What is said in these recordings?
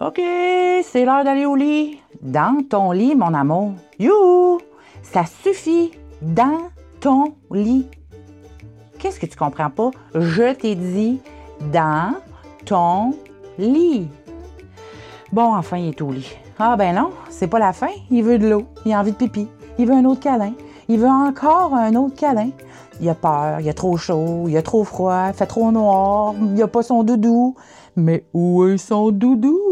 OK, c'est l'heure d'aller au lit. Dans ton lit, mon amour. You! Ça suffit. Dans ton lit. Qu'est-ce que tu comprends pas? Je t'ai dit dans ton lit. Bon, enfin, il est au lit. Ah ben non, c'est pas la fin. Il veut de l'eau. Il a envie de pipi. Il veut un autre câlin. Il veut encore un autre câlin. Il a peur, il a trop chaud, il a trop froid, il fait trop noir, il a pas son doudou. Mais où est son doudou?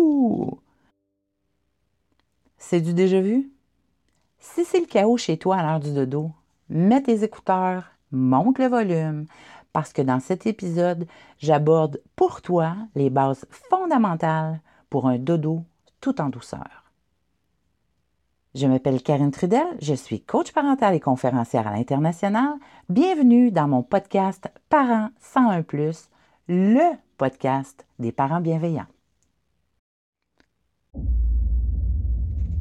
C'est du déjà vu? Si c'est le chaos chez toi à l'heure du dodo, mets tes écouteurs, monte le volume, parce que dans cet épisode, j'aborde pour toi les bases fondamentales pour un dodo tout en douceur. Je m'appelle Karine Trudel, je suis coach parental et conférencière à l'international. Bienvenue dans mon podcast Parents 101 ⁇ le podcast des parents bienveillants.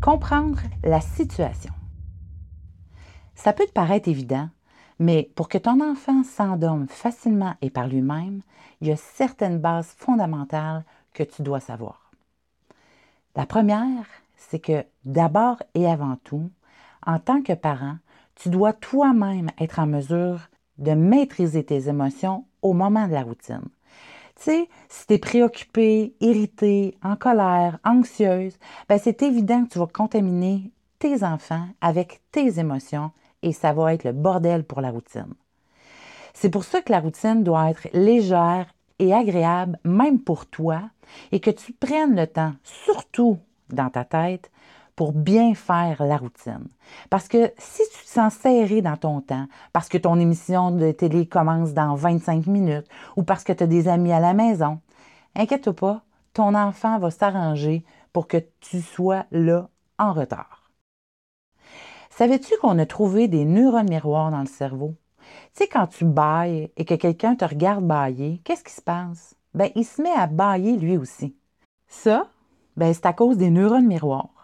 Comprendre la situation. Ça peut te paraître évident, mais pour que ton enfant s'endorme facilement et par lui-même, il y a certaines bases fondamentales que tu dois savoir. La première, c'est que d'abord et avant tout, en tant que parent, tu dois toi-même être en mesure de maîtriser tes émotions au moment de la routine. Tu sais, si tu es préoccupé, irrité, en colère, anxieuse, ben c'est évident que tu vas contaminer tes enfants avec tes émotions et ça va être le bordel pour la routine. C'est pour ça que la routine doit être légère et agréable, même pour toi, et que tu prennes le temps, surtout dans ta tête, pour bien faire la routine. Parce que si tu te sens serré dans ton temps, parce que ton émission de télé commence dans 25 minutes ou parce que tu as des amis à la maison, inquiète-toi pas, ton enfant va s'arranger pour que tu sois là en retard. Savais-tu qu'on a trouvé des neurones miroirs dans le cerveau? Tu sais, quand tu bailles et que quelqu'un te regarde bailler, qu'est-ce qui se passe? Ben, il se met à bailler lui aussi. Ça, ben, c'est à cause des neurones miroirs.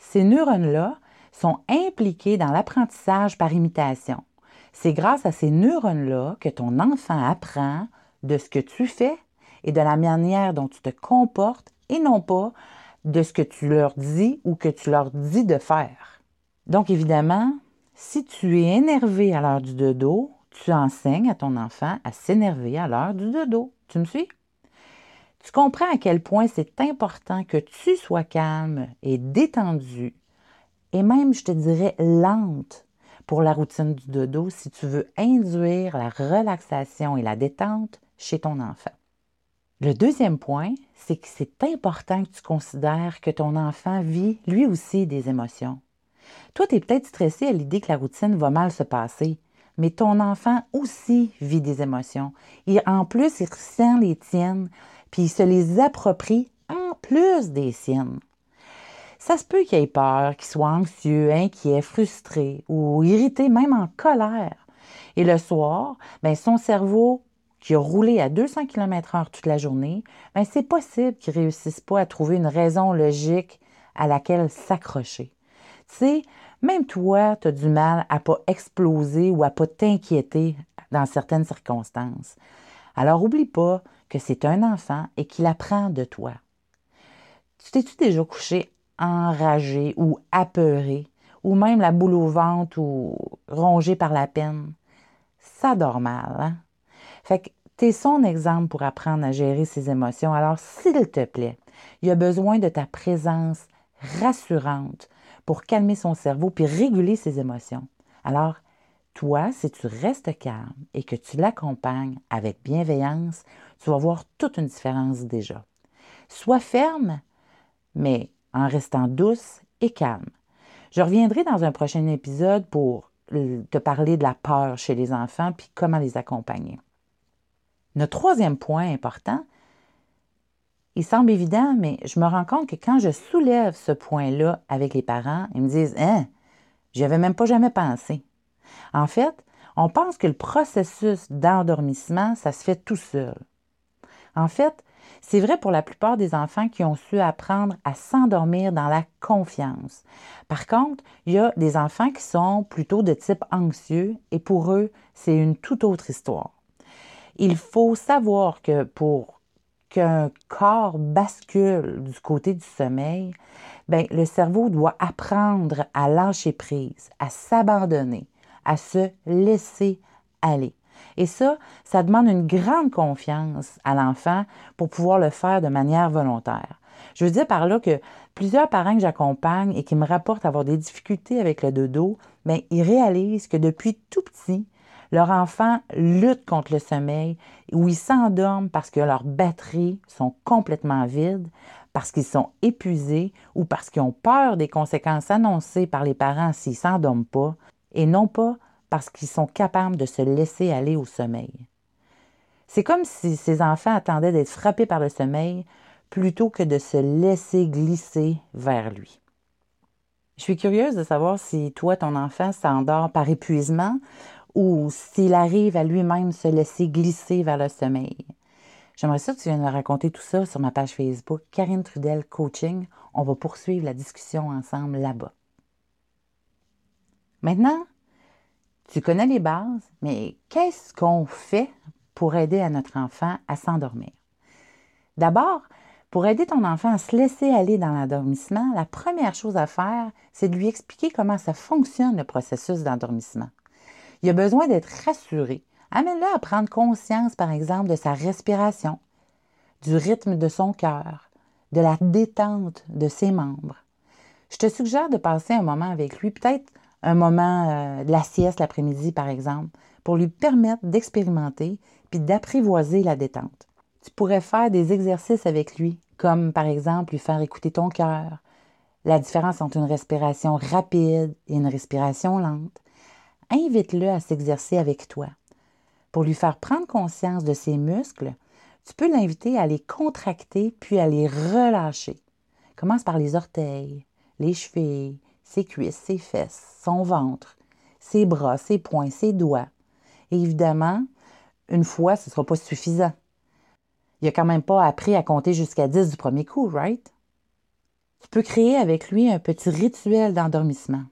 Ces neurones-là sont impliqués dans l'apprentissage par imitation. C'est grâce à ces neurones-là que ton enfant apprend de ce que tu fais et de la manière dont tu te comportes et non pas de ce que tu leur dis ou que tu leur dis de faire. Donc évidemment, si tu es énervé à l'heure du dodo, tu enseignes à ton enfant à s'énerver à l'heure du dodo. Tu me suis? Tu comprends à quel point c'est important que tu sois calme et détendu, et même, je te dirais, lente pour la routine du dodo si tu veux induire la relaxation et la détente chez ton enfant. Le deuxième point, c'est que c'est important que tu considères que ton enfant vit lui aussi des émotions. Toi, tu es peut-être stressé à l'idée que la routine va mal se passer, mais ton enfant aussi vit des émotions. Et en plus, il ressent les tiennes, puis il se les approprie en plus des siennes. Ça se peut qu'il ait peur, qu'il soit anxieux, inquiet, frustré ou irrité, même en colère. Et le soir, ben, son cerveau qui a roulé à 200 km/h toute la journée, ben, c'est possible qu'il ne réussisse pas à trouver une raison logique à laquelle s'accrocher. Tu sais, même toi, tu as du mal à pas exploser ou à pas t'inquiéter dans certaines circonstances. Alors, oublie pas que c'est un enfant et qu'il apprend de toi. Tu t'es-tu déjà couché enragé ou apeuré, ou même la boule au ventre ou rongé par la peine? Ça dort mal, hein? Fait que t'es son exemple pour apprendre à gérer ses émotions. Alors, s'il te plaît, il a besoin de ta présence rassurante pour calmer son cerveau puis réguler ses émotions. Alors, toi, si tu restes calme et que tu l'accompagnes avec bienveillance, tu vas voir toute une différence déjà. Sois ferme, mais en restant douce et calme. Je reviendrai dans un prochain épisode pour te parler de la peur chez les enfants puis comment les accompagner. Notre troisième point important, il semble évident, mais je me rends compte que quand je soulève ce point-là avec les parents, ils me disent Hein, j'y avais même pas jamais pensé. En fait, on pense que le processus d'endormissement, ça se fait tout seul. En fait, c'est vrai pour la plupart des enfants qui ont su apprendre à s'endormir dans la confiance. Par contre, il y a des enfants qui sont plutôt de type anxieux et pour eux, c'est une toute autre histoire. Il faut savoir que pour qu'un corps bascule du côté du sommeil, bien, le cerveau doit apprendre à lâcher prise, à s'abandonner, à se laisser aller. Et ça, ça demande une grande confiance à l'enfant pour pouvoir le faire de manière volontaire. Je veux dire par là que plusieurs parents que j'accompagne et qui me rapportent avoir des difficultés avec le dodo, bien, ils réalisent que depuis tout petit, leur enfant lutte contre le sommeil ou ils s'endorment parce que leurs batteries sont complètement vides, parce qu'ils sont épuisés ou parce qu'ils ont peur des conséquences annoncées par les parents s'ils ne s'endorment pas, et non pas parce qu'ils sont capables de se laisser aller au sommeil. C'est comme si ces enfants attendaient d'être frappés par le sommeil plutôt que de se laisser glisser vers lui. Je suis curieuse de savoir si toi, ton enfant s'endort par épuisement ou s'il arrive à lui-même se laisser glisser vers le sommeil. J'aimerais ça que tu viennes me raconter tout ça sur ma page Facebook, Karine Trudel Coaching. On va poursuivre la discussion ensemble là-bas. Maintenant, tu connais les bases, mais qu'est-ce qu'on fait pour aider à notre enfant à s'endormir? D'abord, pour aider ton enfant à se laisser aller dans l'endormissement, la première chose à faire, c'est de lui expliquer comment ça fonctionne le processus d'endormissement. Il a besoin d'être rassuré. Amène-le à prendre conscience, par exemple, de sa respiration, du rythme de son cœur, de la détente de ses membres. Je te suggère de passer un moment avec lui, peut-être un moment euh, de la sieste l'après-midi, par exemple, pour lui permettre d'expérimenter puis d'apprivoiser la détente. Tu pourrais faire des exercices avec lui, comme par exemple lui faire écouter ton cœur, la différence entre une respiration rapide et une respiration lente, invite-le à s'exercer avec toi. Pour lui faire prendre conscience de ses muscles, tu peux l'inviter à les contracter puis à les relâcher. Commence par les orteils, les chevilles, ses cuisses, ses fesses, son ventre, ses bras, ses poings, ses doigts. Et évidemment, une fois, ce ne sera pas suffisant. Il n'a quand même pas appris à compter jusqu'à 10 du premier coup, right? Tu peux créer avec lui un petit rituel d'endormissement.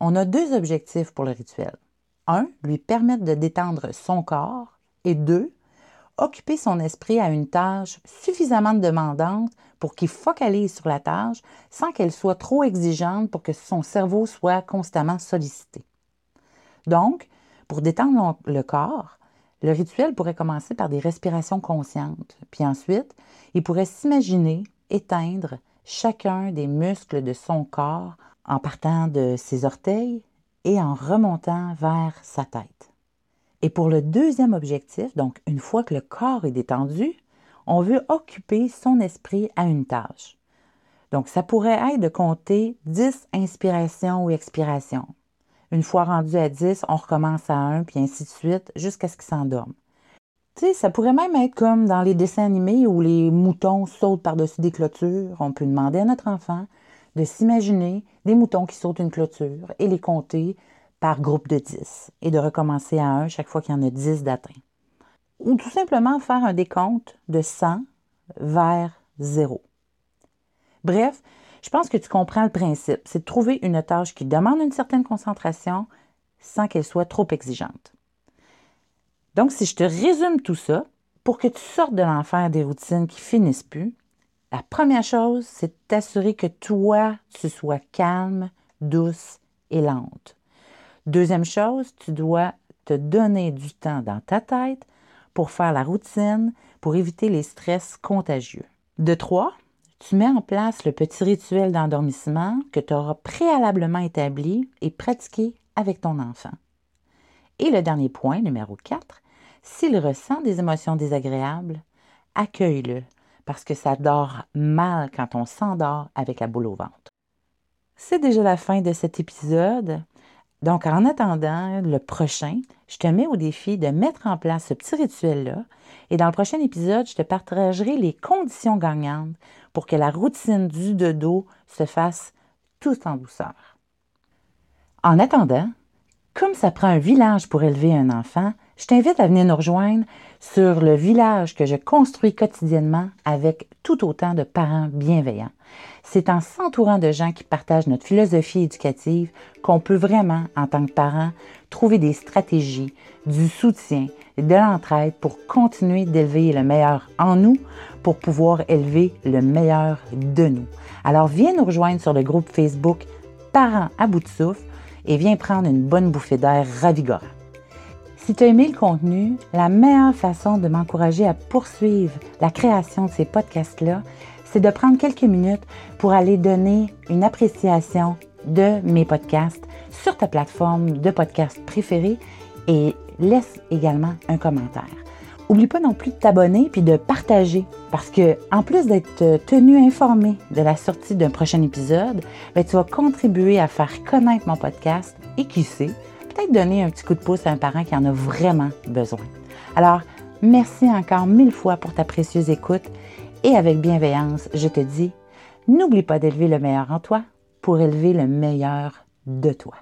On a deux objectifs pour le rituel un, lui permettre de détendre son corps et deux, occuper son esprit à une tâche suffisamment demandante pour qu'il focalise sur la tâche sans qu'elle soit trop exigeante pour que son cerveau soit constamment sollicité. Donc, pour détendre le corps, le rituel pourrait commencer par des respirations conscientes, puis ensuite, il pourrait s'imaginer éteindre chacun des muscles de son corps en partant de ses orteils, et en remontant vers sa tête. Et pour le deuxième objectif, donc une fois que le corps est détendu, on veut occuper son esprit à une tâche. Donc ça pourrait être de compter 10 inspirations ou expirations. Une fois rendu à 10, on recommence à 1, puis ainsi de suite, jusqu'à ce qu'il s'endorme. Tu sais, ça pourrait même être comme dans les dessins animés où les moutons sautent par-dessus des clôtures. On peut demander à notre enfant de s'imaginer des moutons qui sautent une clôture et les compter par groupe de 10 et de recommencer à 1 chaque fois qu'il y en a 10 d'atteints. Ou tout simplement faire un décompte de 100 vers 0. Bref, je pense que tu comprends le principe. C'est de trouver une tâche qui demande une certaine concentration sans qu'elle soit trop exigeante. Donc, si je te résume tout ça, pour que tu sortes de l'enfer des routines qui finissent plus, la première chose, c'est de t'assurer que toi, tu sois calme, douce et lente. Deuxième chose, tu dois te donner du temps dans ta tête pour faire la routine, pour éviter les stress contagieux. De trois, tu mets en place le petit rituel d'endormissement que tu auras préalablement établi et pratiqué avec ton enfant. Et le dernier point, numéro 4, s'il ressent des émotions désagréables, accueille-le parce que ça dort mal quand on s'endort avec la boule au ventre. C'est déjà la fin de cet épisode. Donc, en attendant le prochain, je te mets au défi de mettre en place ce petit rituel-là. Et dans le prochain épisode, je te partagerai les conditions gagnantes pour que la routine du dodo se fasse tout en douceur. En attendant, comme ça prend un village pour élever un enfant, je t'invite à venir nous rejoindre sur le village que je construis quotidiennement avec tout autant de parents bienveillants. C'est en s'entourant de gens qui partagent notre philosophie éducative qu'on peut vraiment, en tant que parents, trouver des stratégies, du soutien, de l'entraide pour continuer d'élever le meilleur en nous, pour pouvoir élever le meilleur de nous. Alors viens nous rejoindre sur le groupe Facebook Parents à bout de souffle et viens prendre une bonne bouffée d'air ravigorant. Si tu as aimé le contenu, la meilleure façon de m'encourager à poursuivre la création de ces podcasts-là, c'est de prendre quelques minutes pour aller donner une appréciation de mes podcasts sur ta plateforme de podcast préférée et laisse également un commentaire. Oublie pas non plus de t'abonner puis de partager parce que en plus d'être tenu informé de la sortie d'un prochain épisode, ben, tu vas contribuer à faire connaître mon podcast et qui sait, peut-être donner un petit coup de pouce à un parent qui en a vraiment besoin. Alors, merci encore mille fois pour ta précieuse écoute et avec bienveillance, je te dis, n'oublie pas d'élever le meilleur en toi pour élever le meilleur de toi.